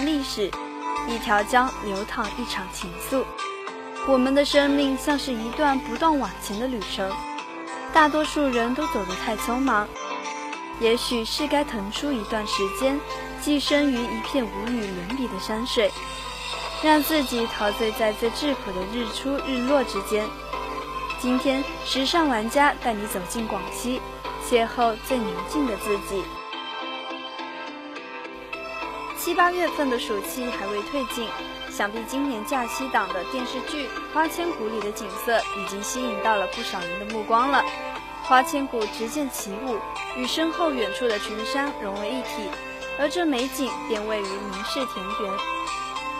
历史，一条江流淌一场情愫。我们的生命像是一段不断往前的旅程，大多数人都走得太匆忙。也许是该腾出一段时间，寄生于一片无与伦比的山水，让自己陶醉在最质朴的日出日落之间。今天，时尚玩家带你走进广西，邂逅最宁静的自己。七八月份的暑气还未退尽，想必今年假期档的电视剧《花千骨》里的景色已经吸引到了不少人的目光了。花千骨直线起舞，与身后远处的群山融为一体，而这美景便位于明氏田园。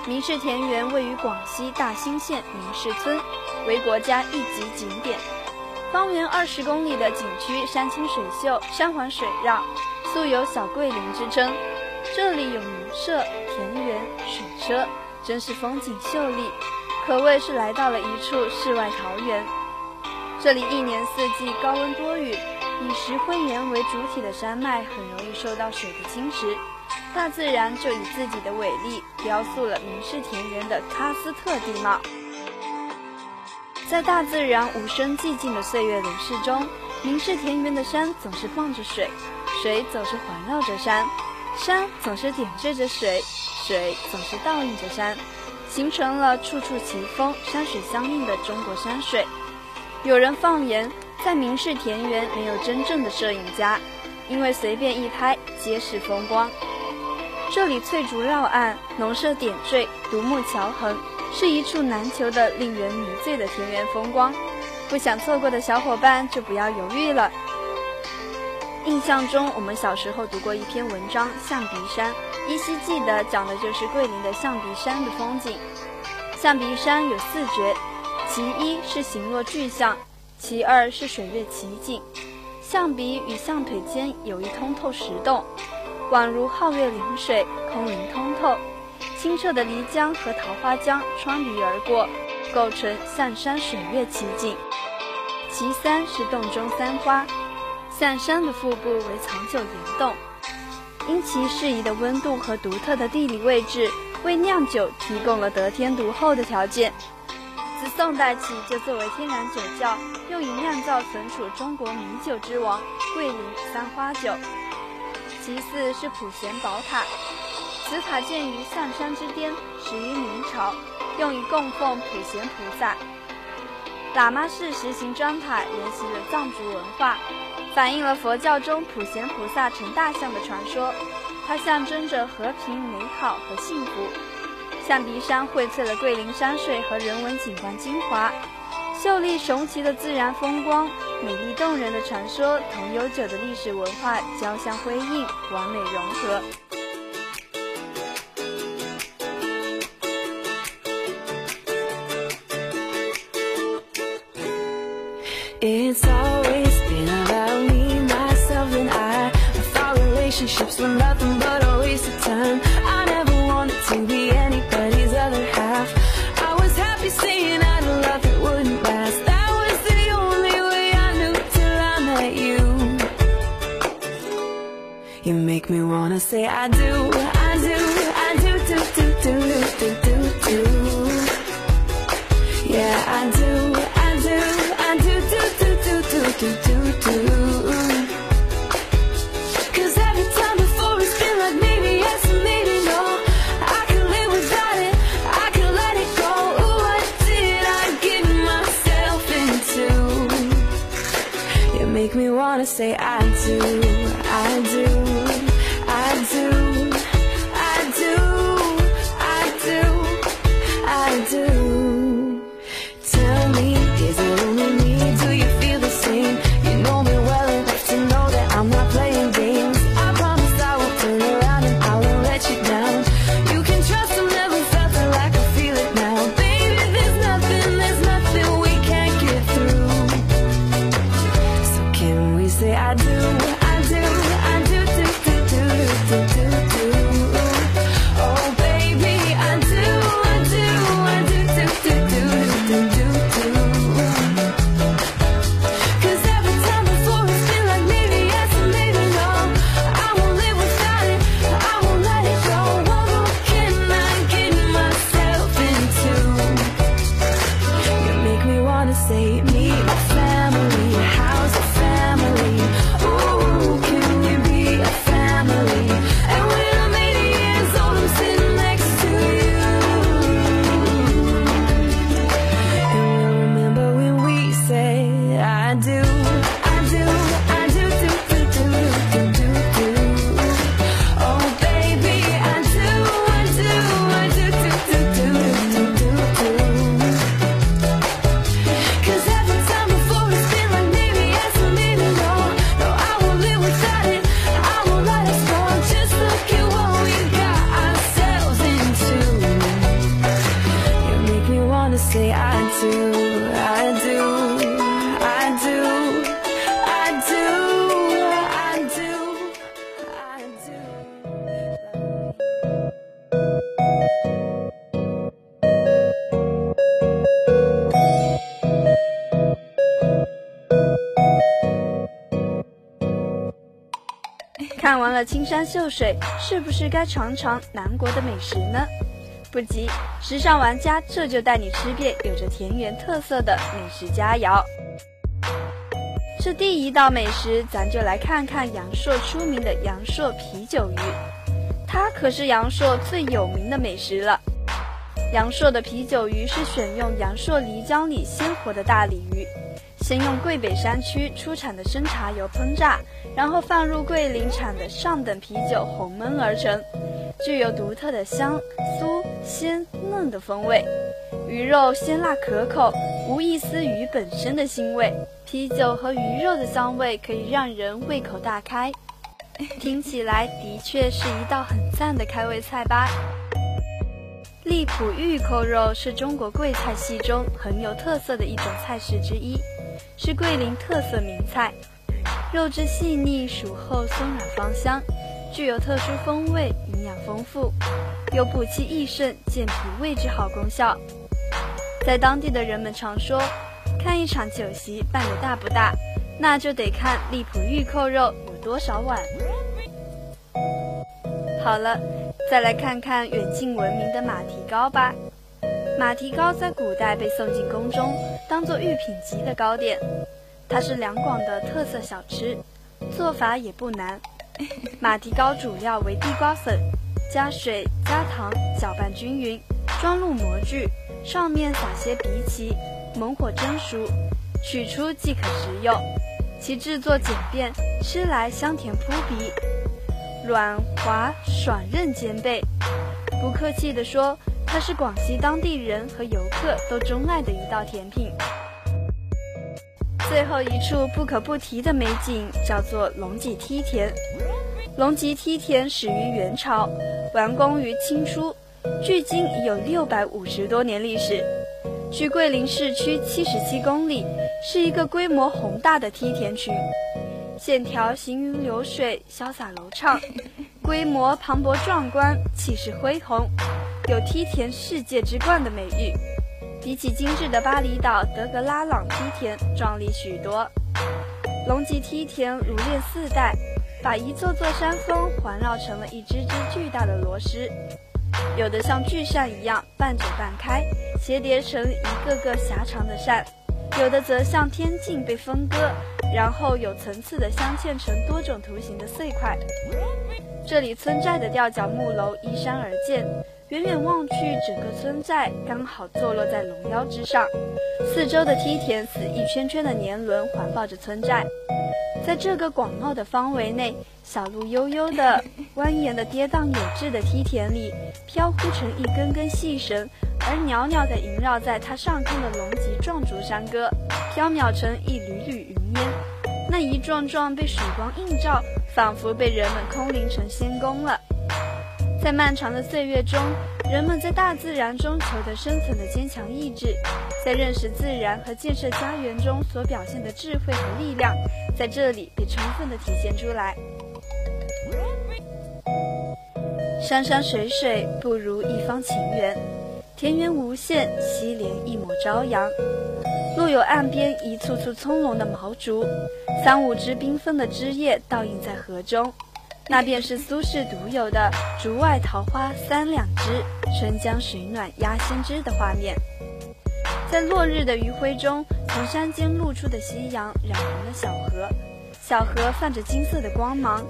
明氏田园位于广西大兴县明氏村，为国家一级景点。方圆二十公里的景区山清水秀，山环水绕，素有“小桂林”之称。这里有农舍、田园、水车，真是风景秀丽，可谓是来到了一处世外桃源。这里一年四季高温多雨，以石灰岩为主体的山脉很容易受到水的侵蚀，大自然就以自己的伟力雕塑了明氏田园的喀斯特地貌。在大自然无声寂静的岁月流逝中，明氏田园的山总是傍着水，水总是环绕着山，山总是点缀着水，水总是倒映着山，形成了处处奇峰、山水相映的中国山水。有人放言，在明氏田园没有真正的摄影家，因为随便一拍皆是风光。这里翠竹绕岸，农舍点缀，独木桥横，是一处难求的令人迷醉的田园风光。不想错过的小伙伴就不要犹豫了。印象中，我们小时候读过一篇文章《象鼻山》，依稀记得讲的就是桂林的象鼻山的风景。象鼻山有四绝。其一是形若巨象，其二是水月奇景。象鼻与象腿间有一通透石洞，宛如皓月临水，空灵通透。清澈的漓江和桃花江穿鼻而过，构成象山水月奇景。其三是洞中三花，象山的腹部为藏酒岩洞，因其适宜的温度和独特的地理位置，为酿酒提供了得天独厚的条件。自宋代起就作为天然酒窖，用以酿造存储中国名酒之王桂林三花酒。其次是普贤宝塔，此塔建于象山之巅，始于明朝，用以供奉普贤菩萨。喇嘛式石形砖塔沿袭了藏族文化，反映了佛教中普贤菩萨成大象的传说，它象征着和平、美好和幸福。象鼻山荟萃了桂林山水和人文景观精华，秀丽雄奇的自然风光，美丽动人的传说，同悠久的历史文化交相辉映，完美融合。is I do, I do, I do, do, do, do, do, do, do. Yeah, I do, I do, I do, do, do, do, do, do, do, every time before it's been like maybe yes and maybe no. I could live without it, I could let it go. Ooh, what did I get myself into? You make me wanna say I do, say I do, I do, I do, do, do, do, do, do, do. Oh baby, I do, I do, I do, do, do, do, do, do, do. Every time before it's like maybe yes and maybe no. I won't live without it, I won't let it go. What can I get myself into? You make me wanna say. 青山秀水，是不是该尝尝南国的美食呢？不急，时尚玩家这就带你吃遍有着田园特色的美食佳肴。这第一道美食，咱就来看看阳朔出名的阳朔啤酒鱼，它可是阳朔最有名的美食了。阳朔的啤酒鱼是选用阳朔漓江里鲜活的大鲤鱼，先用桂北山区出产的生茶油烹炸，然后放入桂林产的上等啤酒红焖而成，具有独特的香、酥、鲜、嫩的风味。鱼肉鲜辣可口，无一丝鱼本身的腥味，啤酒和鱼肉的香味可以让人胃口大开。听起来的确是一道很赞的开胃菜吧。荔浦玉扣肉是中国贵菜系中很有特色的一种菜式之一，是桂林特色名菜。肉质细腻、熟后、松软、芳香，具有特殊风味，营养丰富，有补气益肾、健脾胃之好功效。在当地的人们常说，看一场酒席办得大不大，那就得看荔浦玉扣肉有多少碗。好了。再来看看远近闻名的马蹄糕吧。马蹄糕在古代被送进宫中，当做御品级的糕点。它是两广的特色小吃，做法也不难。马蹄糕主料为地瓜粉，加水加糖搅拌均匀，装入模具，上面撒些荸荠，猛火蒸熟，取出即可食用。其制作简便，吃来香甜扑鼻。软滑爽韧兼备，不客气地说，它是广西当地人和游客都钟爱的一道甜品。最后一处不可不提的美景叫做龙脊梯田。龙脊梯田始于元朝，完工于清初，距今已有六百五十多年历史。距桂林市区七十七公里，是一个规模宏大的梯田群。线条行云流水，潇洒流畅，规模磅礴壮观，气势恢宏，有梯田世界之冠的美誉。比起精致的巴厘岛德格拉朗梯田，壮丽许多。龙脊梯田如链似带，把一座座山峰环绕成了一只只巨大的螺丝，有的像巨扇一样半展半开，斜叠成一个个狭长的扇；有的则像天境被分割。然后有层次的镶嵌成多种图形的碎块。这里村寨的吊脚木楼依山而建，远远望去，整个村寨刚好坐落在龙腰之上。四周的梯田似一圈圈的年轮环抱着村寨。在这个广袤的方围内，小路悠悠的、蜿蜒的、跌宕有致的梯田里，飘忽成一根根细绳，而袅袅的萦绕在它上空的龙脊壮竹山歌，飘渺成一缕缕云。烟，那一幢幢被曙光映照，仿佛被人们空灵成仙宫了。在漫长的岁月中，人们在大自然中求得生存的坚强意志，在认识自然和建设家园中所表现的智慧和力量，在这里被充分的体现出来。山山水水不如一方情缘，田园无限，西连一抹朝阳。路有岸边一簇簇葱茏的毛竹，三五枝缤纷的枝叶倒映在河中，那便是苏轼独有的“竹外桃花三两枝，春江水暖鸭先知”的画面。在落日的余晖中，从山间露出的夕阳染红了小河，小河泛着金色的光芒，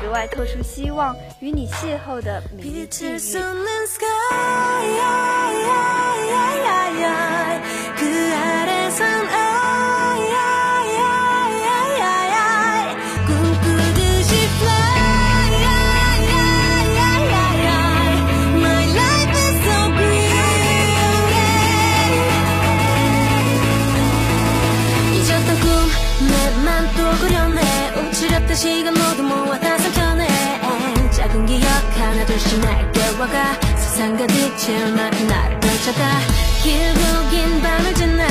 格外透出希望与你邂逅的美丽际遇。 시간 모두 모아 다 삼켜내. 작은 기억 하나 둘씩 날 깨워가. 세상 가득 채울 만큼 나를 펼쳐가. 길고 긴 밤을 지나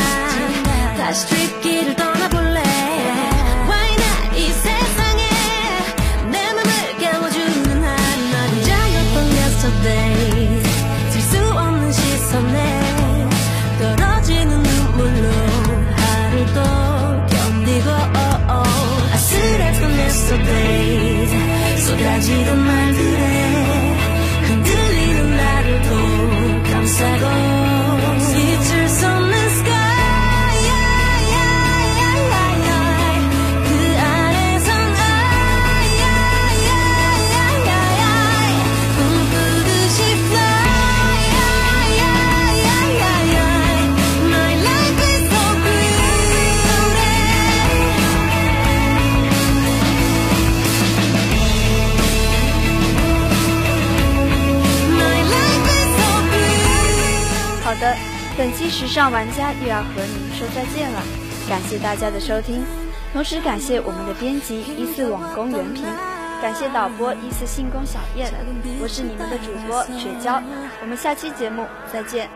다시 뒷길을 떠나볼래. 本期时尚玩家又要和您说再见了，感谢大家的收听，同时感谢我们的编辑依次网工袁平，感谢导播依次信工小燕，我是你们的主播雪娇，我们下期节目再见。